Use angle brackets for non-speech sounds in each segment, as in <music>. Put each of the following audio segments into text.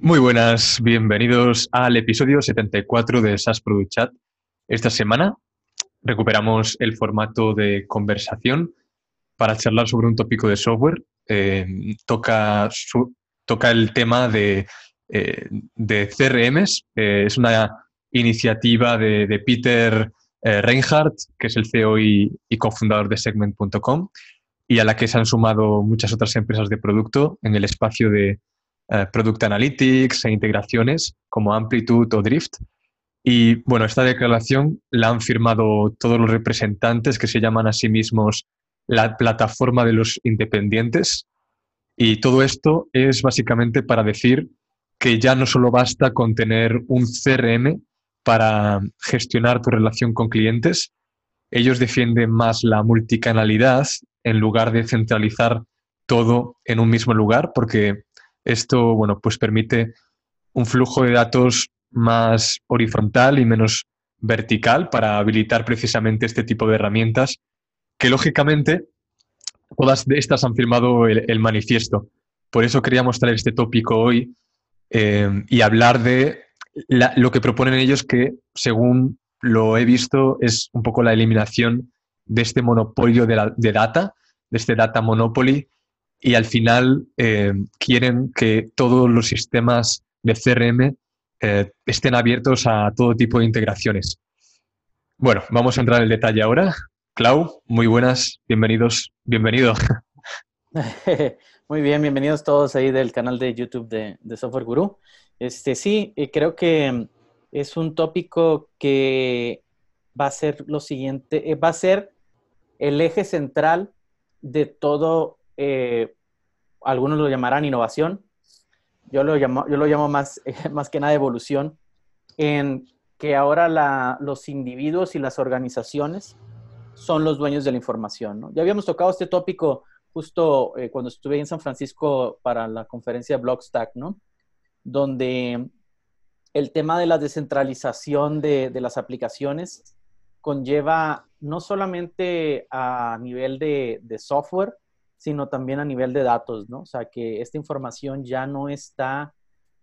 Muy buenas, bienvenidos al episodio 74 de SAS Product Chat. Esta semana recuperamos el formato de conversación para charlar sobre un tópico de software. Eh, toca, el tema de, eh, de CRMs. Eh, es una iniciativa de, Peter Reinhardt, que es el CEO y cofundador de segment.com, y a la que se han sumado muchas otras empresas de producto en el espacio de eh, Product Analytics e integraciones como Amplitude o Drift. Y bueno, esta declaración la han firmado todos los representantes que se llaman a sí mismos la plataforma de los independientes. Y todo esto es básicamente para decir que ya no solo basta con tener un CRM para gestionar tu relación con clientes, ellos defienden más la multicanalidad en lugar de centralizar todo en un mismo lugar, porque esto, bueno, pues permite un flujo de datos más horizontal y menos vertical para habilitar precisamente este tipo de herramientas que lógicamente todas estas han firmado el, manifiesto. Por eso quería mostrar este tópico hoy eh, y hablar de lo que proponen ellos que, según lo he visto, es un poco la eliminación de este monopolio de, de data, de este data monopoly y al final eh, quieren que todos los sistemas de CRM eh, estén abiertos a todo tipo de integraciones. Bueno, vamos a entrar en el detalle ahora. Clau, muy buenas, bienvenidos, bienvenido. <laughs> Muy bien, bienvenidos todos ahí del canal de YouTube de, Software Guru. Este, sí, eh, creo que es un tópico que va a ser lo siguiente, va a ser el eje central de todo eh, algunos lo llamarán innovación, yo lo llamo, yo lo llamo más, <laughs> más que nada evolución, en que ahora los individuos y las organizaciones son los dueños de la información. Ya habíamos tocado este tópico justo eh, cuando estuve en San Francisco para la conferencia Blockstack, ¿no? Donde el tema de la descentralización de, las aplicaciones conlleva no solamente a nivel de software, sino también a nivel de datos, ¿no? O sea, que esta información ya no está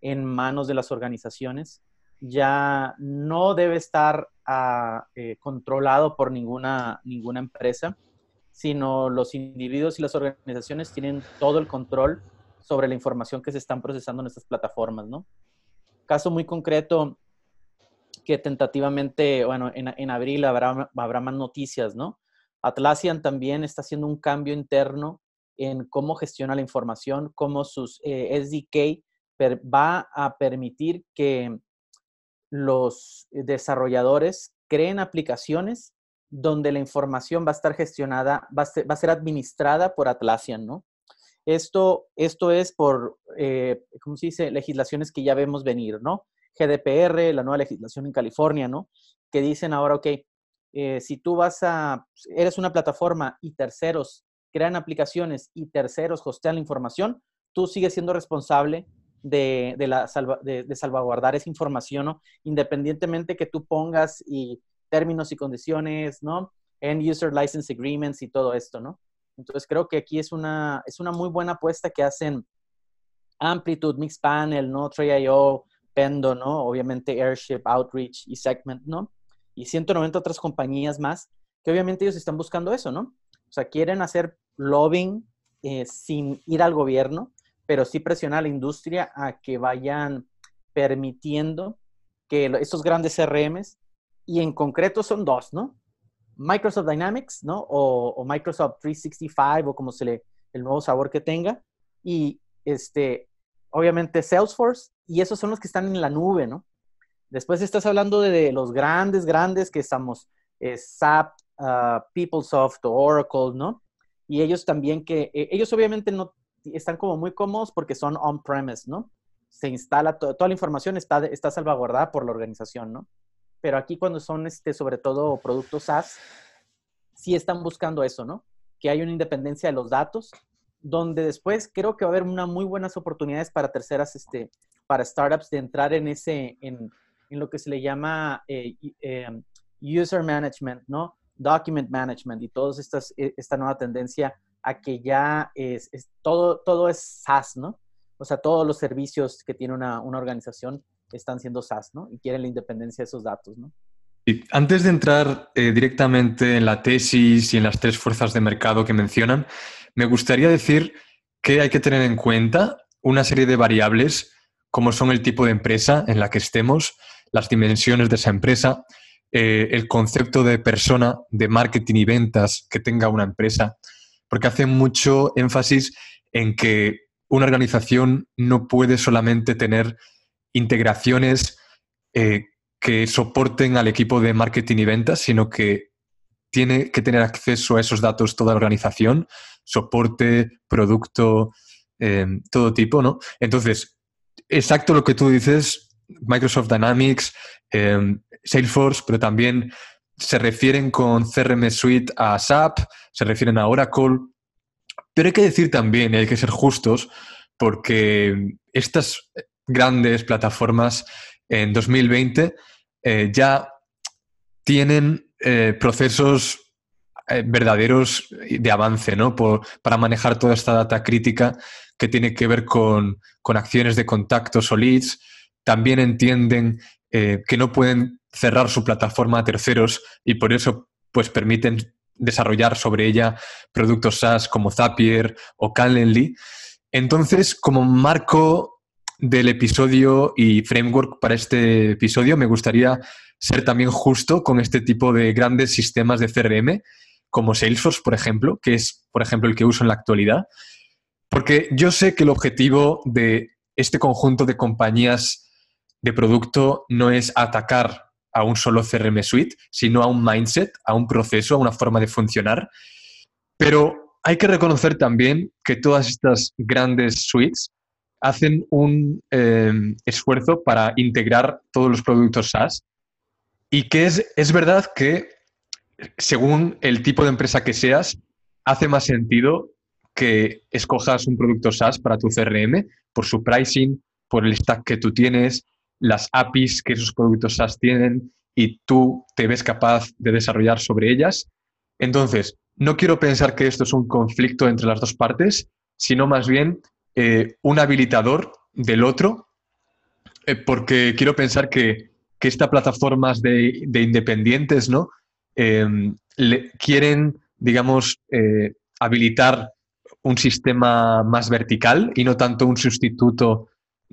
en manos de las organizaciones, ya no debe estar ah, eh, controlado por ninguna, ninguna empresa, sino los individuos y las organizaciones tienen todo el control sobre la información que se están procesando en estas plataformas, ¿no? Caso muy concreto que tentativamente, bueno, en, en abril habrá, habrá más noticias, ¿no? Atlassian también está haciendo un cambio interno en cómo gestiona la información, cómo sus eh, SDK va a permitir que los desarrolladores creen aplicaciones donde la información va a estar gestionada, va a ser, administrada por Atlassian, ¿no? Esto, esto es por, eh, ¿cómo se dice? Legislaciones que ya vemos venir, ¿no? GDPR, la nueva legislación en California, ¿no? Que dicen ahora, ok, eh, si tú vas a, eres una plataforma y terceros crean aplicaciones y terceros hostean la información, tú sigues siendo responsable de, de, salvaguardar esa información. Independientemente que tú pongas y términos y condiciones, ¿no? End User License Agreements y todo esto, ¿no? Entonces creo que aquí es una, es una muy buena apuesta que hacen Amplitude, Mixpanel, ¿no? Tray.io, Pendo, ¿no? Obviamente Airship, Outreach y Segment, ¿no? Y 190 otras compañías más que obviamente ellos están buscando eso, ¿no? O sea, quieren hacer lobbying eh, sin ir al gobierno, pero sí presionar a la industria a que vayan permitiendo que estos grandes CRMs, y en concreto son dos, ¿no? Microsoft Dynamics, ¿no? O, Microsoft 365 o como se le, el nuevo sabor que tenga. Y este, obviamente Salesforce, y esos son los que están en la nube, ¿no? Después estás hablando de, los grandes, grandes que estamos, eh, SAP, uh, PeopleSoft Oracle, ¿no? Y ellos también que, eh, ellos obviamente no están como muy cómodos porque son on-premise, ¿no? Se instala, toda la información está, está salvaguardada por la organización, ¿no? Pero aquí cuando son, este, sobre todo, productos SaaS, sí están buscando eso, ¿no? Que hay una independencia de los datos, donde después creo que va a haber unas muy buenas oportunidades para terceras, este, para startups de entrar en ese, en, en lo que se le llama eh, eh, user management, ¿no? Document management y toda e, esta nueva tendencia a que ya es, todo, todo es SaaS, ¿no? o sea, todos los servicios que tiene una, una organización están siendo SaaS, ¿no? Y quieren la independencia de esos datos, ¿no? Antes de entrar eh, directamente en la tesis y en las tres fuerzas de mercado que mencionan, me gustaría decir que hay que tener en cuenta una serie de variables como son el tipo de empresa en la que estemos, las dimensiones de esa empresa, eh, el concepto de persona, de marketing y ventas que tenga una empresa, porque hace mucho énfasis en que una organización no puede solamente tener integraciones eh, que soporten al equipo de marketing y ventas, sino que tiene que tener acceso a esos datos toda la organización, soporte, producto, em, todo tipo, ¿no? Entonces, exacto lo que tú dices, Microsoft Dynamics, em, Salesforce, pero también se refieren con CRM Suite a SAP, se refieren a Oracle, pero hay que decir también, y hay que ser justos, porque estas grandes plataformas en 2020 eh, ya tienen eh, procesos eh, verdaderos de avance, ¿no? para manejar toda esta data crítica que tiene que ver con, acciones de contactos o leads. También entienden que no pueden cerrar su plataforma a terceros y por eso pues permiten desarrollar sobre ella productos SaaS como Zapier o Calendly. Entonces, como marco del episodio y framework para este episodio, me gustaría ser también justo con este tipo de grandes sistemas de CRM, como Salesforce, por ejemplo, que es, por ejemplo, el que uso en la actualidad, porque yo sé que el objetivo de este conjunto de compañías de producto no es atacar a un solo CRM suite, sino a un mindset, a un proceso, a una forma de funcionar. Pero hay que reconocer también que todas estas grandes suites hacen un em, esfuerzo para integrar todos los productos SaaS y que es, es verdad que según el tipo de empresa que seas, hace más sentido que escojas un producto SaaS para tu CRM por su pricing, por el stack que tú tienes, las APIs que esos productos SaaS tienen y tú te ves capaz de desarrollar sobre ellas. Entonces, no quiero pensar que esto es un conflicto entre las dos partes, sino más bien eh, un habilitador del otro, eh, porque quiero pensar que, que estas plataformas de, independientes ¿no? Em, quieren, digamos, eh, habilitar un sistema más vertical y no tanto un sustituto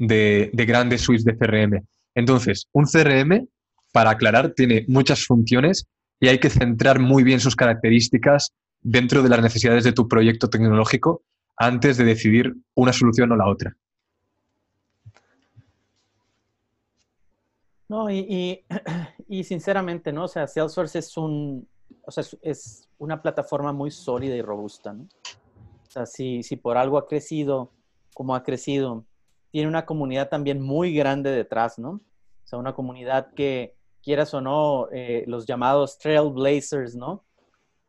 de, de grandes suites de CRM. Entonces, un CRM, para aclarar, tiene muchas funciones y hay que centrar muy bien sus características dentro de las necesidades de tu proyecto tecnológico antes de decidir una solución o la otra. No, y, sinceramente, ¿no? O sea, Salesforce es un, o sea, es una plataforma muy sólida y robusta, ¿no? O sea, si, si por algo ha crecido como ha crecido, tiene una comunidad también muy grande detrás, ¿no? O sea, una comunidad que, quieras o no, eh, los llamados trailblazers, ¿no?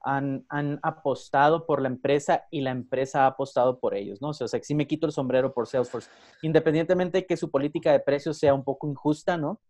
Han, apostado por la empresa y la empresa ha apostado por ellos, ¿no? O sea, si me quito el sombrero por Salesforce, independientemente de que su política de precios sea un poco injusta, ¿no?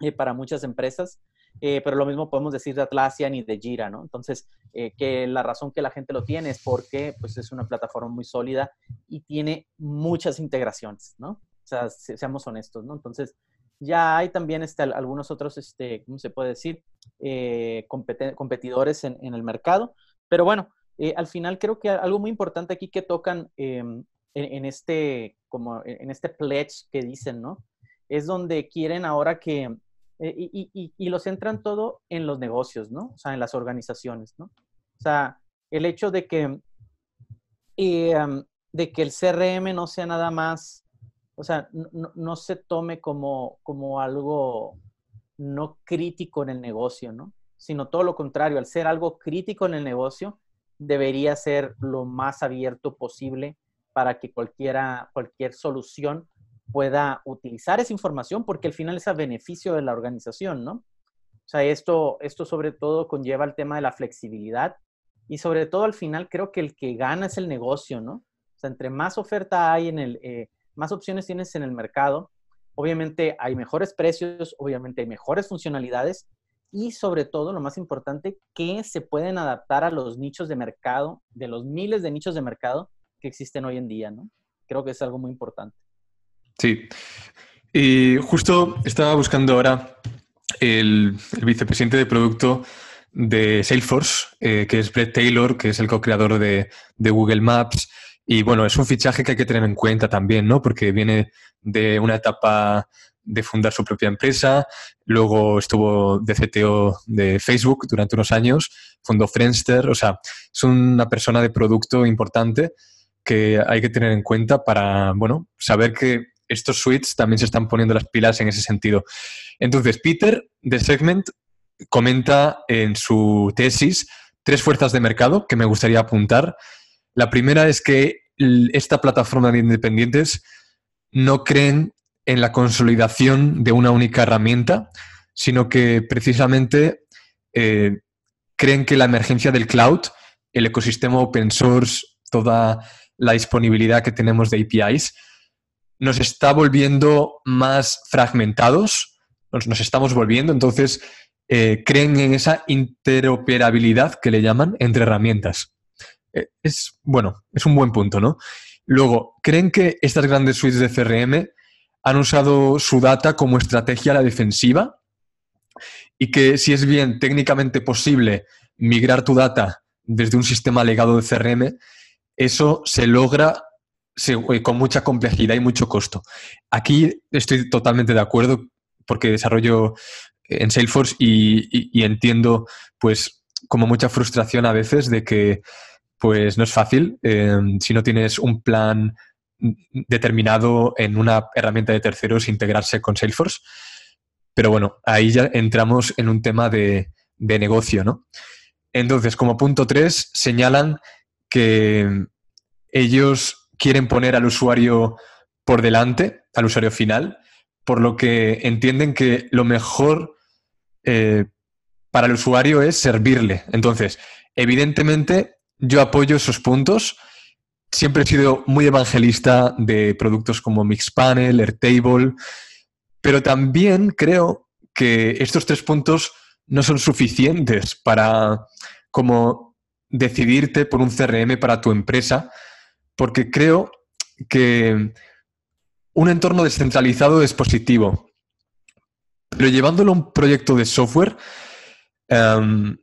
Eh, para muchas empresas, eh, pero lo mismo podemos decir de Atlassian y de Jira, ¿no? Entonces, eh, que la razón que la gente lo tiene es porque pues, es una plataforma muy sólida y tiene muchas integraciones, ¿no? O sea, seamos honestos, ¿no? Entonces, ya hay también este, algunos otros, este, ¿cómo se puede decir? Eh, competidores en, en, el mercado. Pero bueno, al final creo que algo muy importante aquí que tocan em, en, en, este, como en este pledge que dicen, ¿no? Es donde quieren ahora que eh, y, lo centran todo en los negocios, ¿no? O sea, en las organizaciones, ¿no? O sea, el hecho de que, em, de que el CRM no sea nada más, o sea, no, se tome como, como algo no crítico en el negocio, ¿no? Sino todo lo contrario, al ser algo crítico en el negocio, debería ser lo más abierto posible para que cualquiera, cualquier solución pueda utilizar esa información porque al final es a beneficio de la organización, ¿no? O sea, esto, esto sobre todo conlleva el tema de la flexibilidad y sobre todo al final creo que el que gana es el negocio, ¿no? O sea, entre más oferta hay en el, eh, más opciones tienes en el mercado, obviamente hay mejores precios, obviamente hay mejores funcionalidades y sobre todo, lo más importante, que se pueden adaptar a los nichos de mercado, de los miles de nichos de mercado que existen hoy en día, ¿no? creo que es algo muy importante. Sí. Y justo estaba buscando ahora el, vicepresidente de producto de Salesforce, eh, que es Brett Taylor, que es el co-creador de, de, Google Maps. Y bueno, es un fichaje que hay que tener en cuenta también, ¿no? Porque viene de una etapa de fundar su propia empresa, luego estuvo de CTO de Facebook durante unos años, fundó Friendster, o sea, es una persona de producto importante que hay que tener en cuenta para, bueno, saber que estos suites también se están poniendo las pilas en ese sentido. Entonces, Peter de Segment comenta en su tesis tres fuerzas de mercado que me gustaría apuntar. La primera es que esta plataforma de independientes no creen en la consolidación de una única herramienta, sino que precisamente eh, creen que la emergencia del cloud, el ecosistema open source, toda la disponibilidad que tenemos de APIs, nos está volviendo más fragmentados, nos, estamos volviendo, entonces eh, creen en esa interoperabilidad que le llaman entre herramientas. Eh, es, bueno, es un buen punto, ¿no? Luego, creen que estas grandes suites de CRM han usado su data como estrategia a la defensiva y que si es bien técnicamente posible migrar tu data desde un sistema legado de CRM, eso se logra eh, con mucha complejidad y mucho costo. Aquí estoy totalmente de acuerdo porque desarrollo en Salesforce y, entiendo pues como mucha frustración a veces de que pues no es fácil eh, si no tienes un plan determinado en una herramienta de terceros integrarse con Salesforce. Pero bueno, ahí ya entramos en un tema de, de negocio, ¿no? Entonces, como punto 3, señalan que ellos quieren poner al usuario por delante, al usuario final, por lo que entienden que lo mejor eh, para el usuario es servirle. Entonces, evidentemente, yo apoyo esos puntos. Siempre he sido muy evangelista de productos como Mixpanel, Airtable, pero también creo que estos tres puntos no son suficientes para como decidirte por un CRM para tu empresa, porque creo que un entorno descentralizado es positivo, pero llevándolo a un proyecto de software, em,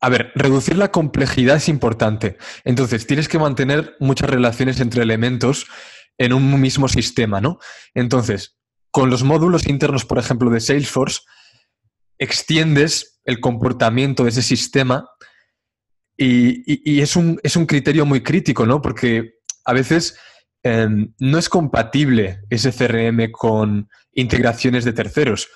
a ver, reducir la complejidad es importante. Entonces, tienes que mantener muchas relaciones entre elementos en un mismo sistema, ¿no? Entonces, con los módulos internos, por ejemplo, de Salesforce, extiendes el comportamiento de ese sistema y, es, un, es, un, criterio muy crítico, ¿no? Porque a veces em, no es compatible ese CRM con integraciones de terceros.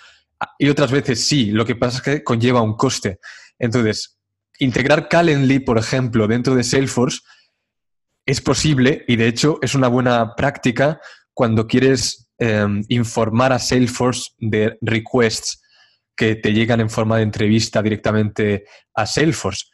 Y otras veces sí, lo que pasa es que conlleva un coste. Entonces, integrar Calendly, por ejemplo, dentro de Salesforce es posible y de hecho es una buena práctica cuando quieres em, informar a Salesforce de requests que te llegan en forma de entrevista directamente a Salesforce.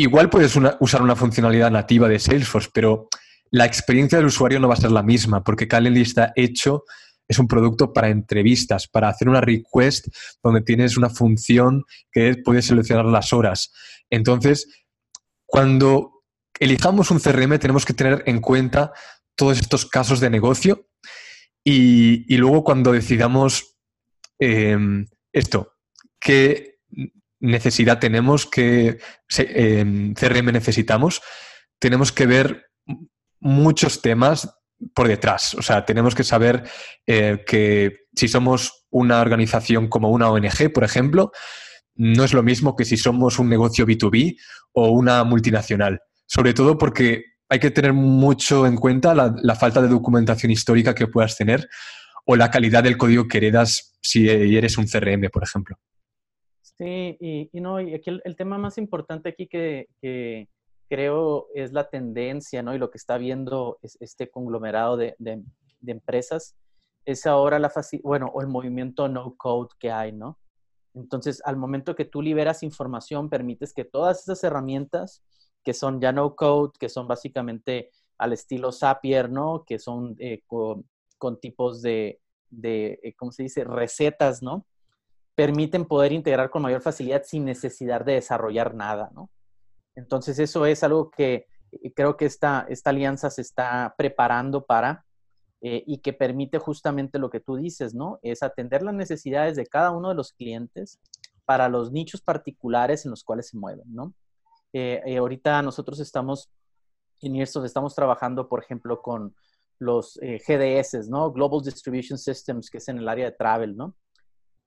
Igual puedes usar una funcionalidad nativa de Salesforce, pero la experiencia del usuario no va a ser la misma, porque Calendly está hecho, es un producto para entrevistas, para hacer una request donde tienes una función que puedes seleccionar las horas. Entonces, cuando elijamos un CRM, tenemos que tener en cuenta todos estos casos de negocio y, luego cuando decidamos em, esto, que necesidad tenemos, qué CRM necesitamos, tenemos que ver muchos temas por detrás. O sea, tenemos que saber eh, que si somos una organización como una ONG, por ejemplo, no es lo mismo que si somos un negocio B2B o una multinacional. Sobre todo porque hay que tener mucho en cuenta la falta de documentación histórica que puedas tener o la calidad del código que heredas si eres un CRM, por ejemplo. Sí, y, no, y aquí el, tema más importante aquí que, creo es la tendencia, ¿no? Y lo que está viendo es este conglomerado de, empresas es ahora la bueno, o el movimiento no code que hay, ¿no? Entonces, al momento que tú liberas información, permites que todas esas herramientas que son ya no code, que son básicamente al estilo Zapier, ¿no? Que son eh, con, tipos de, de, eh, ¿cómo se dice? Recetas, ¿no? Permiten poder integrar con mayor facilidad sin necesidad de desarrollar nada, ¿no? Entonces eso es algo que creo que esta, esta alianza se está preparando para eh, y que permite justamente lo que tú dices, ¿no? Es atender las necesidades de cada uno de los clientes para los nichos particulares en los cuales se mueven, ¿no? Eh, eh, ahorita nosotros estamos en IRSOF, estamos trabajando, por ejemplo, con los GDS, ¿no? Global Distribution Systems, que es en el área de travel, ¿no?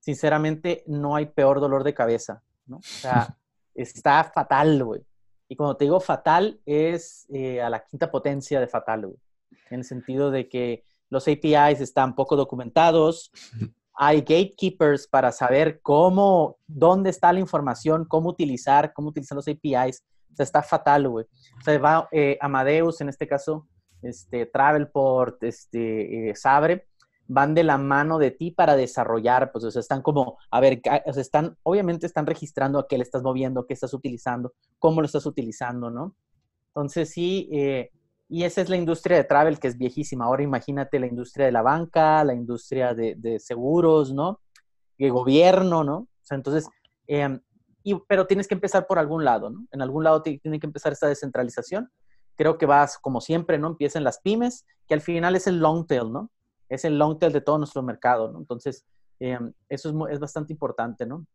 Sinceramente, no hay peor dolor de cabeza, ¿no? O sea, <laughs> está fatal, güey. Y cuando te digo fatal, es a la quinta potencia de fatal, güey en el sentido de que los APIs están poco documentados, <laughs> hay gatekeepers para saber cómo, dónde está la información, cómo utilizar, cómo utilizar los APIs. O sea, está fatal, güey. O sea, va eh, Amadeus, en este caso, este, Travelport, este, eh, Sabre, van de la mano de ti para desarrollar, pues, o sea, están como, a ver, o sea, están, obviamente están registrando a qué le estás moviendo, qué estás utilizando, cómo lo estás utilizando, ¿no? Entonces, sí, eh, y esa es la industria de travel que es viejísima. Ahora imagínate la industria de la banca, la industria de, seguros, ¿no? De gobierno, ¿no? O sea, entonces, em, y, pero tienes que empezar por algún lado, ¿no? En algún lado tiene que empezar esta descentralización. Creo que vas, como siempre, ¿no? Empiezan las pymes, que al final es el long tail, ¿no? Es el long tail de todo nuestro mercado, ¿no? Entonces, em, eso es, es, bastante importante, ¿no?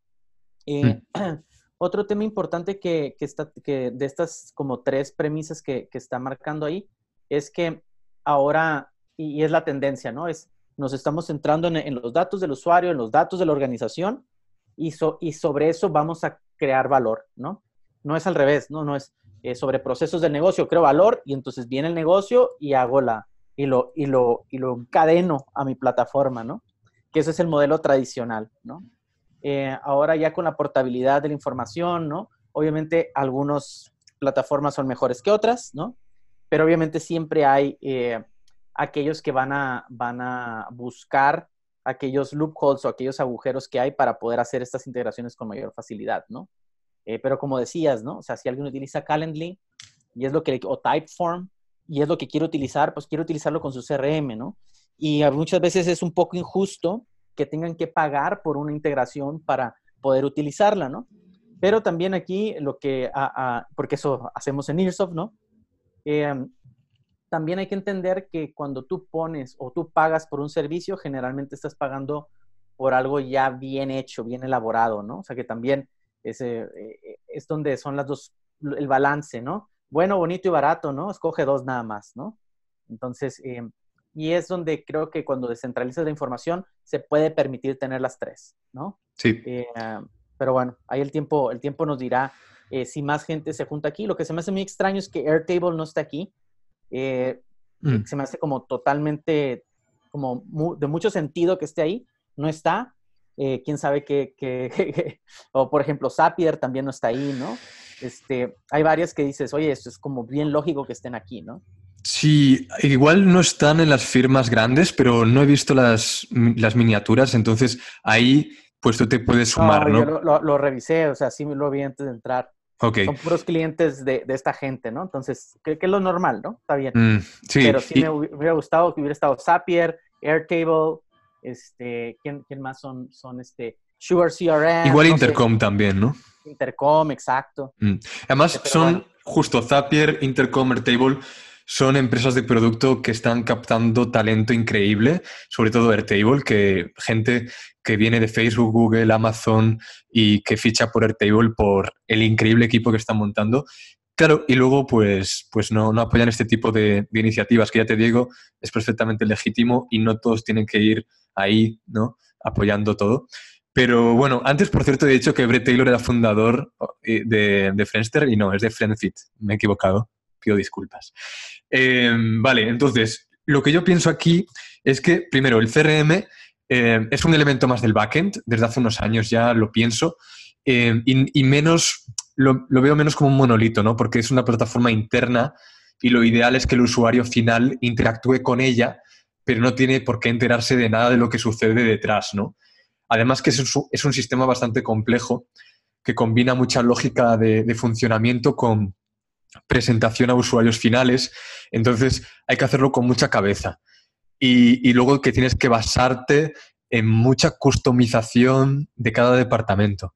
Eh, mm. <clears throat> Otro tema importante que, está, que de estas como tres premisas que, que está marcando ahí es que ahora, y, es la tendencia, ¿no? Es, nos estamos centrando en, los datos del usuario, en los datos de la organización y, y sobre eso vamos a crear valor, ¿no? No es al revés, ¿no? No es eh, sobre procesos del negocio, creo valor y entonces viene el negocio y hago la, y lo, y lo, y lo encadeno a mi plataforma, ¿no? Que ese es el modelo tradicional, ¿no? Eh, ahora ya con la portabilidad de la información, ¿no? Obviamente algunas plataformas son mejores que otras, ¿no? Pero obviamente siempre hay eh, aquellos que van a, van a buscar aquellos loopholes o aquellos agujeros que hay para poder hacer estas integraciones con mayor facilidad, ¿no? Eh, pero como decías, ¿no? O sea, si alguien utiliza Calendly y es lo que, o Typeform, y es lo que quiere utilizar, pues quiere utilizarlo con su CRM, ¿no? Y muchas veces es un poco injusto que tengan que pagar por una integración para poder utilizarla, ¿no? Pero también aquí lo que, porque eso hacemos en Earsoft, ¿no? Em, también hay que entender que cuando tú pones o tú pagas por un servicio, generalmente estás pagando por algo ya bien hecho, bien elaborado, ¿no? O sea que también es, eh, es donde son las dos, el balance, ¿no? Bueno, bonito y barato, ¿no? Escoge dos nada más, ¿no? Entonces, eh, y es donde creo que cuando descentralizas la información se puede permitir tener las tres, ¿no? Sí. Eh, pero bueno, ahí el tiempo, el tiempo nos dirá eh, si más gente se junta aquí. Lo que se me hace muy extraño es que Airtable no está aquí. Eh, mm. Se me hace como totalmente, como de mucho sentido que esté ahí. No está. Quién sabe qué, <laughs> o por ejemplo, Zapier también no está ahí, ¿no? Este, hay varias que dices, oye, esto es como bien lógico que estén aquí, ¿no? Sí, igual no están en las firmas grandes, pero no he visto las, miniaturas, entonces ahí pues tú te puedes sumar, ¿no? Yo lo, revisé, o sea, sí lo vi antes de entrar. Son puros clientes de, esta gente, ¿no? Entonces, que, es lo normal, ¿no? Está bien. Mm, sí. Pero sí me hubiera gustado que hubiera estado Zapier, Airtable, este, ¿quién, quién más son, son este, Sugar CRM? Igual Intercom también, ¿no? Intercom, exacto. Mm. Además, son justo Zapier, Intercom, Airtable son empresas de producto que están captando talento increíble, sobre todo Airtable, que gente que viene de Facebook, Google, Amazon y que ficha por Airtable por el increíble equipo que están montando. Claro, y luego pues, pues no, no apoyan este tipo de, iniciativas, que ya te digo, es perfectamente legítimo y no todos tienen que ir ahí, ¿no? Apoyando todo. Pero bueno, antes, por cierto, he dicho que Brett Taylor era fundador eh, de, Friendster y no, es de Friendfit, me he equivocado pido disculpas. Eh, vale, entonces, lo que yo pienso aquí es que, primero, el CRM eh, es un elemento más del backend, desde hace unos años ya lo pienso, eh, y, menos, lo, veo menos como un monolito, ¿no? Porque es una plataforma interna y lo ideal es que el usuario final interactúe con ella, pero no tiene por qué enterarse de nada de lo que sucede detrás, ¿no? Además que es un, sistema bastante complejo que combina mucha lógica de funcionamiento con, presentación a usuarios finales, entonces hay que hacerlo con mucha cabeza. Y, luego que tienes que basarte en mucha customización de cada departamento.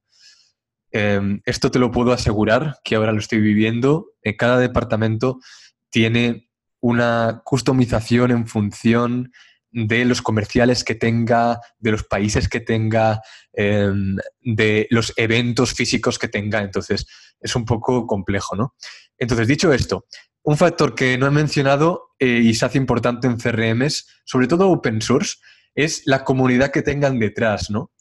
Em, esto te lo puedo asegurar, que ahora lo estoy viviendo. En cada departamento tiene una customización en función de los comerciales que tenga, de los países que tenga, em, de los eventos físicos que tenga. Entonces, es un poco complejo, ¿no? Entonces, dicho esto, un factor que no he mencionado eh, y se hace importante en CRMs, sobre todo open source, es la comunidad que tengan detrás, ¿no?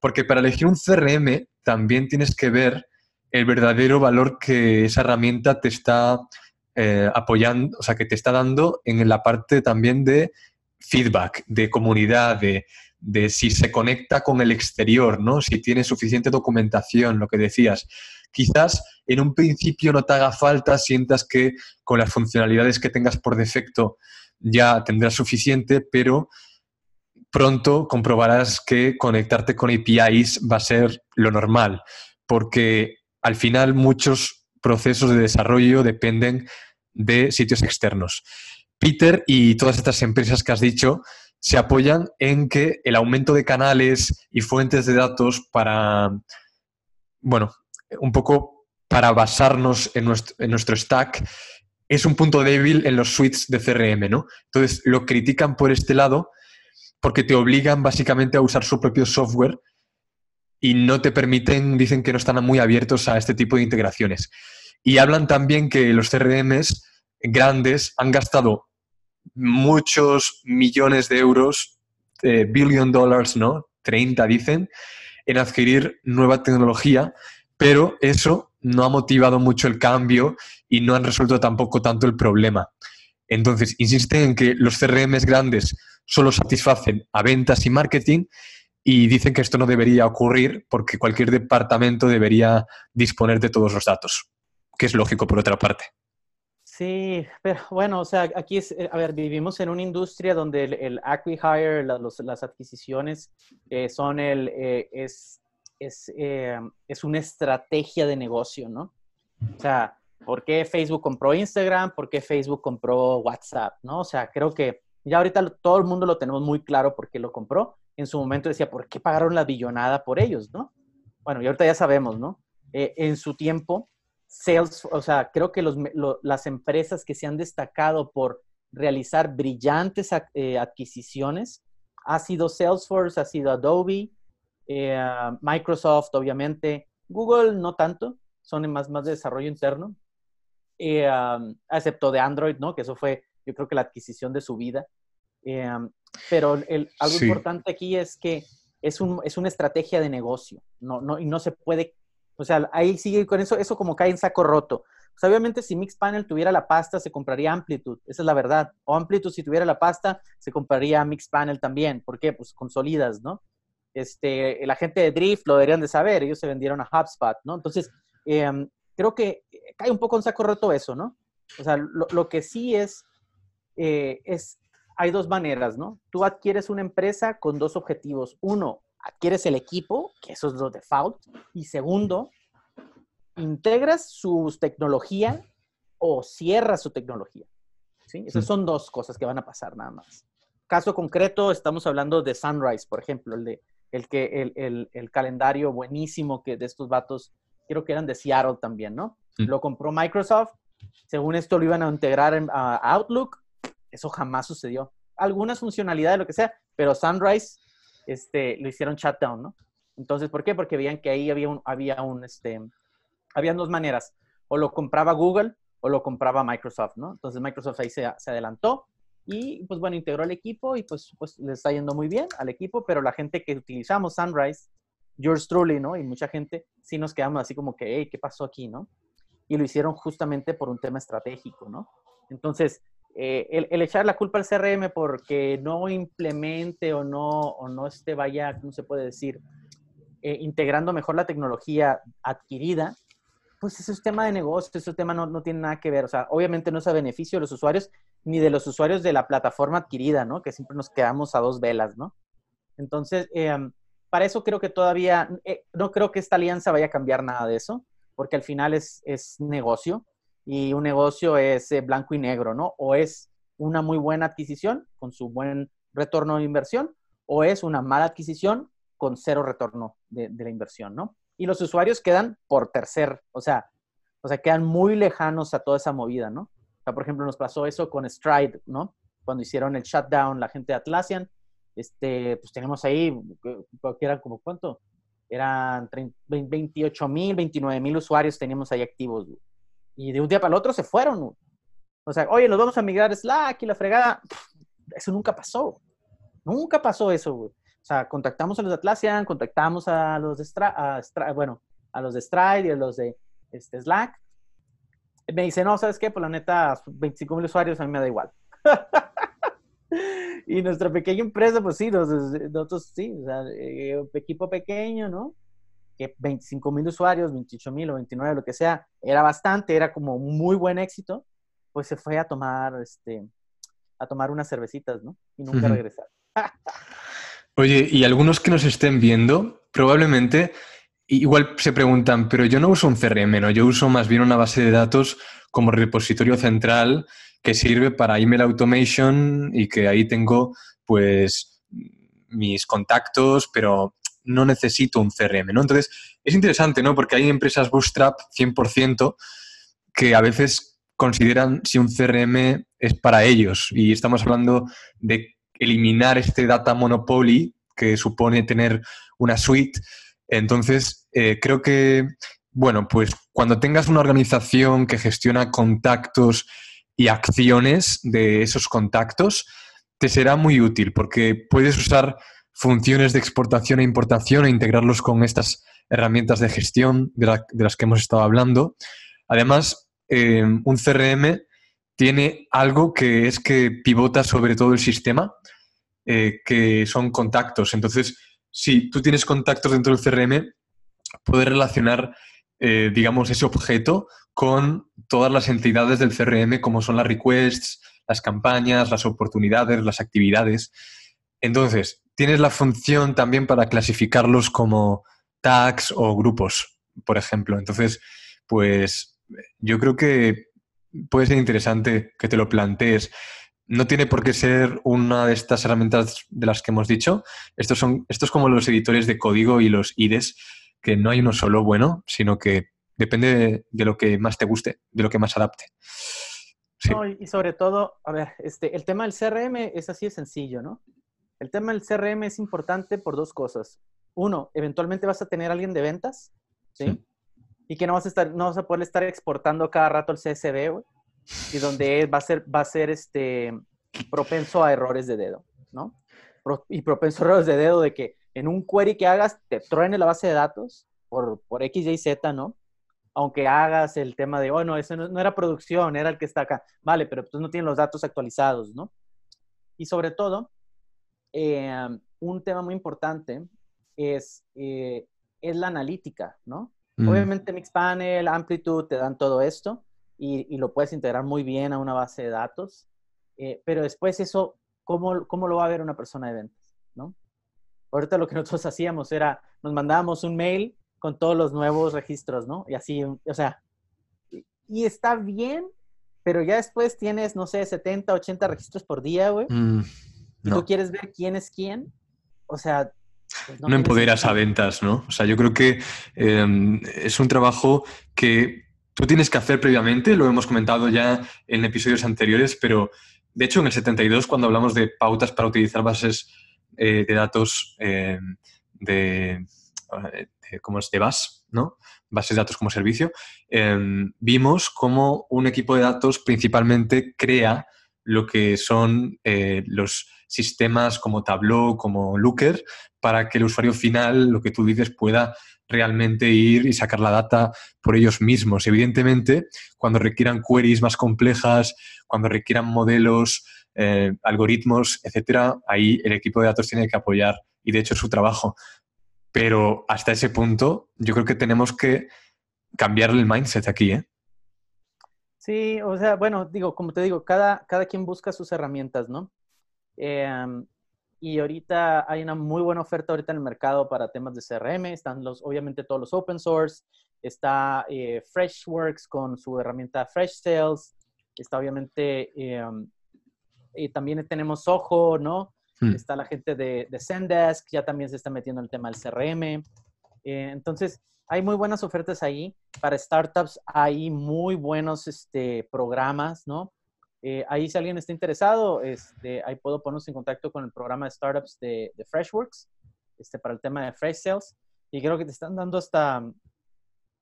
Porque para elegir un CRM también tienes que ver el verdadero valor que esa herramienta te está eh, apoyando, o sea, que te está dando en la parte también de feedback, de comunidad, de, de si se conecta con el exterior, ¿no? Si tiene suficiente documentación, lo que decías. Quizás en un principio no te haga falta, sientas que con las funcionalidades que tengas por defecto ya tendrás suficiente, pero pronto comprobarás que conectarte con APIs va a ser lo normal, porque al final muchos procesos de desarrollo dependen de sitios externos. Peter y todas estas empresas que has dicho se apoyan en que el aumento de canales y fuentes de datos para, bueno, un poco para basarnos en nuestro, en nuestro stack es un punto débil en los suites de CRM, ¿no? Entonces lo critican por este lado porque te obligan básicamente a usar su propio software y no te permiten, dicen que no están muy abiertos a este tipo de integraciones. Y hablan también que los CRMs grandes han gastado muchos millones de euros, eh, billion dollars, ¿no? 30 dicen, en adquirir nueva tecnología, pero eso no ha motivado mucho el cambio y no han resuelto tampoco tanto el problema. Entonces, insisten en que los CRMs grandes solo satisfacen a ventas y marketing y dicen que esto no debería ocurrir porque cualquier departamento debería disponer de todos los datos, que es lógico por otra parte. Sí, pero bueno, o sea, aquí es, eh, a ver, vivimos en una industria donde el, el acquihire, las adquisiciones eh, son el, eh, es, es, es una estrategia de negocio, ¿no? O sea, ¿por qué Facebook compró Instagram? ¿Por qué Facebook compró WhatsApp? ¿No? O sea, creo que ya ahorita todo el mundo lo tenemos muy claro por qué lo compró. En su momento decía, ¿por qué pagaron la billonada por ellos, no? Bueno, y ahorita ya sabemos, ¿no? En su tiempo, sales, o sea, creo que las empresas que se han destacado por realizar brillantes eh, adquisiciones ha sido Salesforce, ha sido Adobe, eh, Microsoft, obviamente, Google no tanto, son más, más de desarrollo interno, excepto de Android, ¿no? Que eso fue yo creo que la adquisición de su vida. Em, pero el, algo importante aquí es que es, un, es una estrategia de negocio, no, no, y no se puede, o sea, ahí sigue con eso, eso como cae en saco roto. Obviamente si Mixpanel tuviera la pasta, se compraría Amplitude, esa es la verdad. O Amplitude si tuviera la pasta, se compraría Mixpanel también. ¿Por qué? Pues consolidas, ¿no? Este, la gente de Drift lo deberían de saber, ellos se vendieron a HubSpot, ¿no? Entonces, em, creo que cae un poco en saco roto eso, ¿no? O sea, lo, lo que sí es eh, es, hay dos maneras, ¿no? Tú adquieres una empresa con dos objetivos. Uno, adquieres el equipo, que eso es lo default. Y segundo, integras su tecnología o cierras su tecnología. ¿sí? Esas son dos cosas que van a pasar nada más. Caso concreto, estamos hablando de Sunrise, por ejemplo, el, de, el, que, el, el, calendario buenísimo que de estos vatos, creo que eran de Seattle también, ¿no? Lo compró Microsoft. Según esto lo iban a integrar en Outlook eso jamás sucedió. Algunas funcionalidades, lo que sea, pero Sunrise este, lo hicieron shutdown, ¿no? Entonces, ¿por qué? Porque veían que ahí había un, había un, este, habían dos maneras. O lo compraba Google o lo compraba Microsoft, ¿no? Entonces Microsoft ahí se, se adelantó y, pues bueno, integró el equipo y pues, pues le está yendo muy bien al equipo, pero la gente que utilizamos Sunrise, yours truly, ¿no? Y mucha gente sí nos quedamos así como que, hey, ¿qué pasó aquí, no? Y lo hicieron justamente por un tema estratégico, ¿no? Entonces, eh, el, echar la culpa al CRM porque no implemente o no, o no esté, vaya, ¿cómo se puede decir? Eh, integrando mejor la tecnología adquirida, pues ese es tema de negocio, ese tema no, no, tiene nada que ver. O sea, obviamente no es a beneficio de los usuarios ni de los usuarios de la plataforma adquirida, ¿no? Que siempre nos quedamos a dos velas, ¿no? Entonces, em, para eso creo que todavía, eh, no creo que esta alianza vaya a cambiar nada de eso, porque al final es, es negocio y un negocio es eh, blanco y negro, ¿no? O es una muy buena adquisición con su buen retorno de inversión o es una mala adquisición con cero retorno de, la inversión, ¿no? Y los usuarios quedan por tercer, o sea, o sea, quedan muy lejanos a toda esa movida, ¿no? O sea, por ejemplo, nos pasó eso con Stride, ¿no? Cuando hicieron el shutdown la gente de Atlassian, este, pues tenemos ahí, que eran como cuánto, eran 28 mil, 29 mil usuarios teníamos ahí activos, y de un día para el otro se fueron. O sea, oye, nos vamos a migrar Slack y la fregada. Eso nunca pasó. Nunca pasó eso, güey. O sea, contactamos a los de Atlassian, contactamos a los de bueno, a los de Stride y a los de este, Slack. Me dice, no, ¿sabes qué? Pues la neta, 25 mil usuarios a mí me da igual. <laughs> y nuestra pequeña empresa, pues sí, nosotros, sí, o sea, eh, equipo pequeño, ¿no? Que 25 mil usuarios, 28 mil o 29, lo que sea, era bastante, era como muy buen éxito, pues se fue a tomar, este, a tomar unas cervecitas, ¿no? Y nunca regresar. <laughs> Oye, y algunos que nos estén viendo, probablemente igual se preguntan, pero yo no uso un CRM, ¿no? Yo uso más bien una base de datos como repositorio central que sirve para email automation y que ahí tengo, pues, mis contactos, pero no necesito un CRM, ¿no? Entonces, es interesante, ¿no? Porque hay empresas Bootstrap 100% que a veces consideran si un CRM es para ellos y estamos hablando de eliminar este data monopoly que supone tener una suite. Entonces, eh, creo que, bueno, pues cuando tengas una organización que gestiona contactos y acciones de esos contactos, te será muy útil porque puedes usar funciones de exportación e importación e integrarlos con estas herramientas de gestión de, las que hemos estado hablando. Además, eh, un CRM tiene algo que es que pivota sobre todo el sistema, eh, que son contactos. Entonces, si tú tienes contactos dentro del CRM, puedes relacionar, eh, digamos, ese objeto con todas las entidades del CRM, como son las requests, las campañas, las oportunidades, las actividades. Entonces, tienes la función también para clasificarlos como tags o grupos, por ejemplo. Entonces, pues yo creo que puede ser interesante que te lo plantees. No tiene por qué ser una de estas herramientas de las que hemos dicho. Estos son, estos como los editores de código y los IDES, que no hay uno solo bueno, sino que depende de, lo que más te guste, de lo que más adapte. y sobre todo, a ver, este, el tema del CRM es así de sencillo, ¿no? El tema del CRM es importante por dos cosas. Uno, eventualmente vas a tener a alguien de ventas, ¿sí? y que no vas a estar, no vas a poder estar exportando cada rato el CSV, güey, y donde va a ser, va a ser este propenso a errores de dedo, ¿no? y propenso a errores de dedo de que en un query que hagas te truene la base de datos por, por X, Y, Z, ¿no? Aunque hagas el tema de, oh, no, eso no, era producción, era el que está acá. Vale, pero pues no tienen los datos actualizados, ¿no? Y sobre todo, eh, un tema muy importante es, eh, es la analítica, ¿no? Mm. Obviamente Mixpanel, Amplitude te dan todo esto y, lo puedes integrar muy bien a una base de datos, eh, pero después eso, ¿cómo, ¿cómo lo va a ver una persona de ventas? ¿no? Ahorita lo que <laughs> nosotros hacíamos era, nos mandábamos un mail con todos los nuevos registros, ¿no? Y así, o sea, y está bien, pero ya después tienes, no sé, 70, 80 registros por día, güey. Mm, y tú quieres ver quién es quién. O sea, pues no, empoderas a ventas, ¿no? O sea, yo creo que em, es un trabajo que tú tienes que hacer previamente, lo hemos comentado ya en episodios anteriores, pero de hecho en el 72 cuando hablamos de pautas para utilizar bases eh, de datos em, de, de, como es de BAS, ¿no? Bases de datos como servicio, em, vimos cómo un equipo de datos principalmente crea lo que son eh, los sistemas como Tableau, como Looker, para que el usuario final, lo que tú dices, pueda realmente ir y sacar la data por ellos mismos. Evidentemente, cuando requieran queries más complejas, cuando requieran modelos, eh, algoritmos, etcétera, ahí el equipo de datos tiene que apoyar y de hecho es su trabajo. Pero hasta ese punto, yo creo que tenemos que cambiar el mindset aquí, ¿eh? Sí, o sea, bueno, digo, como te digo, cada, cada quien busca sus herramientas, ¿no? Em, y ahorita hay una muy buena oferta ahorita en el mercado para temas de CRM. Están los, obviamente todos los open source. Está eh, Freshworks con su herramienta Fresh Sales. Está obviamente, em, y también tenemos Ojo, ¿no? Hmm. Está la gente de, de Zendesk, ya también se está metiendo en el tema del CRM. Eh, entonces, hay muy buenas ofertas ahí. Para startups hay muy buenos este, programas, ¿no? Eh, ahí si alguien está interesado, este, ahí puedo ponernos en contacto con el programa de startups de, de Freshworks este, para el tema de Fresh Sales. Y creo que te están dando hasta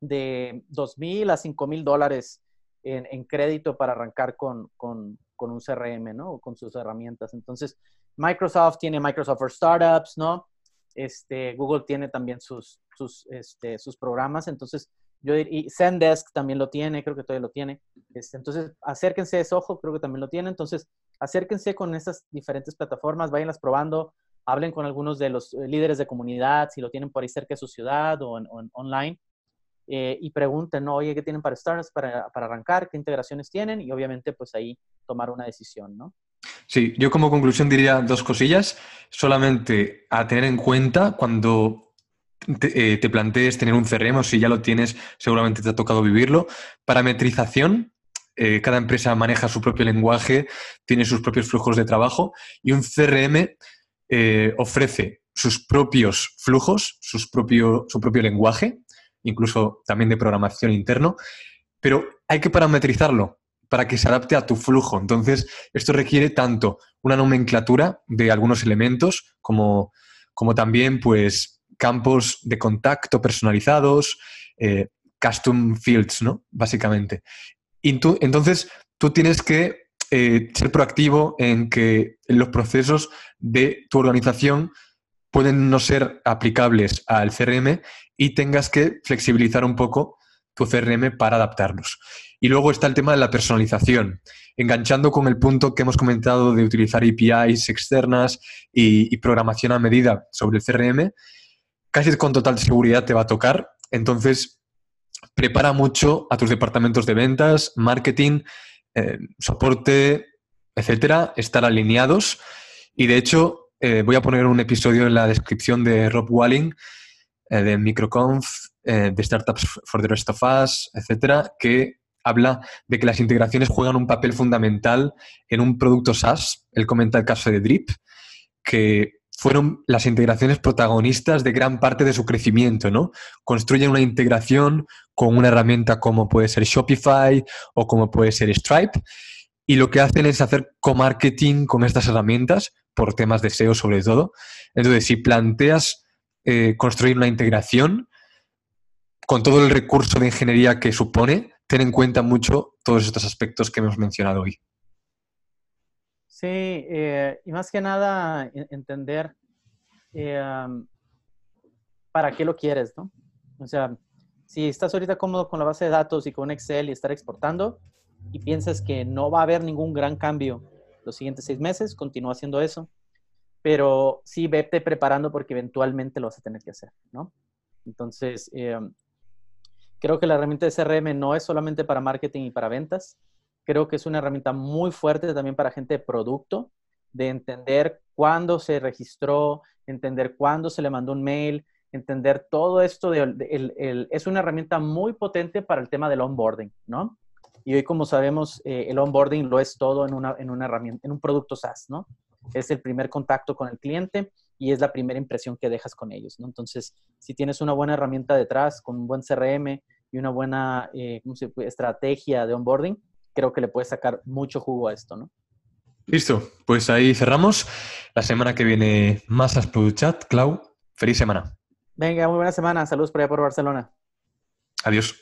de 2 mil a 5 mil dólares en, crédito para arrancar con, con, con, un CRM, ¿no? O con sus herramientas. Entonces, Microsoft tiene Microsoft for Startups, ¿no? Este, Google tiene también sus, sus, este, sus programas. Entonces, yo y Zendesk también lo tiene, creo que todavía lo tiene. Este, entonces, acérquense a Soho, creo que también lo tiene. Entonces, acérquense con estas diferentes plataformas, váyanlas probando, hablen con algunos de los eh, líderes de comunidad, si lo tienen por ahí cerca de su ciudad o, online, eh, y pregunten, ¿no? oye, ¿qué tienen para startups para, para arrancar? ¿Qué integraciones tienen? Y obviamente, pues ahí tomar una decisión, ¿no? Sí, yo como conclusión diría dos cosillas. Solamente a tener en cuenta cuando te, eh, plantees tener un CRM o si ya lo tienes, seguramente te ha tocado vivirlo. Parametrización. cada empresa maneja su propio lenguaje, tiene sus propios flujos de trabajo y un CRM eh, ofrece sus propios flujos, propio, su propio lenguaje, incluso también de programación interno, pero hay que parametrizarlo para que se adapte a tu flujo. Entonces, esto requiere tanto una nomenclatura de algunos elementos como, como también pues, campos de contacto personalizados, eh, custom fields, ¿no? Básicamente. Y tú, entonces, tú tienes que eh, ser proactivo en que los procesos de tu organización pueden no ser aplicables al CRM y tengas que flexibilizar un poco tu CRM para adaptarlos. Y luego está el tema de la personalización, enganchando con el punto que hemos comentado de utilizar APIs externas y, y programación a medida sobre el CRM, casi con total seguridad te va a tocar. Entonces, prepara mucho a tus departamentos de ventas, marketing, eh, soporte, etcétera, estar alineados. Y de hecho, eh, voy a poner un episodio en la descripción de Rob Walling, eh, de Microconf, de Startups for the Rest of Us, etcétera, que habla de que las integraciones juegan un papel fundamental en un producto SaaS. Él comenta el caso de Drip, que fueron las integraciones protagonistas de gran parte de su crecimiento, ¿no? Construyen una integración con una herramienta como puede ser Shopify o como puede ser Stripe y lo que hacen es hacer co-marketing con estas herramientas por temas de SEO sobre todo. Entonces, si planteas eh, construir una integración con todo el recurso de ingeniería que supone, ten en cuenta mucho todos estos aspectos que hemos mencionado hoy. Sí, eh, y más que nada entender eh, para qué lo quieres, ¿no? O sea, si estás ahorita cómodo con la base de datos y con Excel y estar exportando y piensas que no va a haber ningún gran cambio los siguientes seis meses, continúa haciendo eso. Pero sí vete preparando porque eventualmente lo vas a tener que hacer, ¿no? Entonces, eh, creo que la herramienta de CRM no es solamente para marketing y para ventas, Creo que es una herramienta muy fuerte también para gente de producto, de entender cuándo se registró, entender cuándo se le mandó un mail, entender todo esto. De, es una herramienta muy potente para el tema del onboarding, ¿no? Y hoy, como sabemos, eh, el onboarding lo es todo en una, en una herramienta, en un producto SaaS, ¿no? Es el primer contacto con el cliente y es la primera impresión que dejas con ellos, ¿no? Entonces, si tienes una buena herramienta detrás, con un buen CRM y una buena eh, estrategia de onboarding, creo que le puede sacar mucho jugo a esto, ¿no? Listo, pues ahí cerramos. La semana que viene más a Chat. Clau, feliz semana. Venga, muy buena semana. Saludos por allá por Barcelona. Adiós.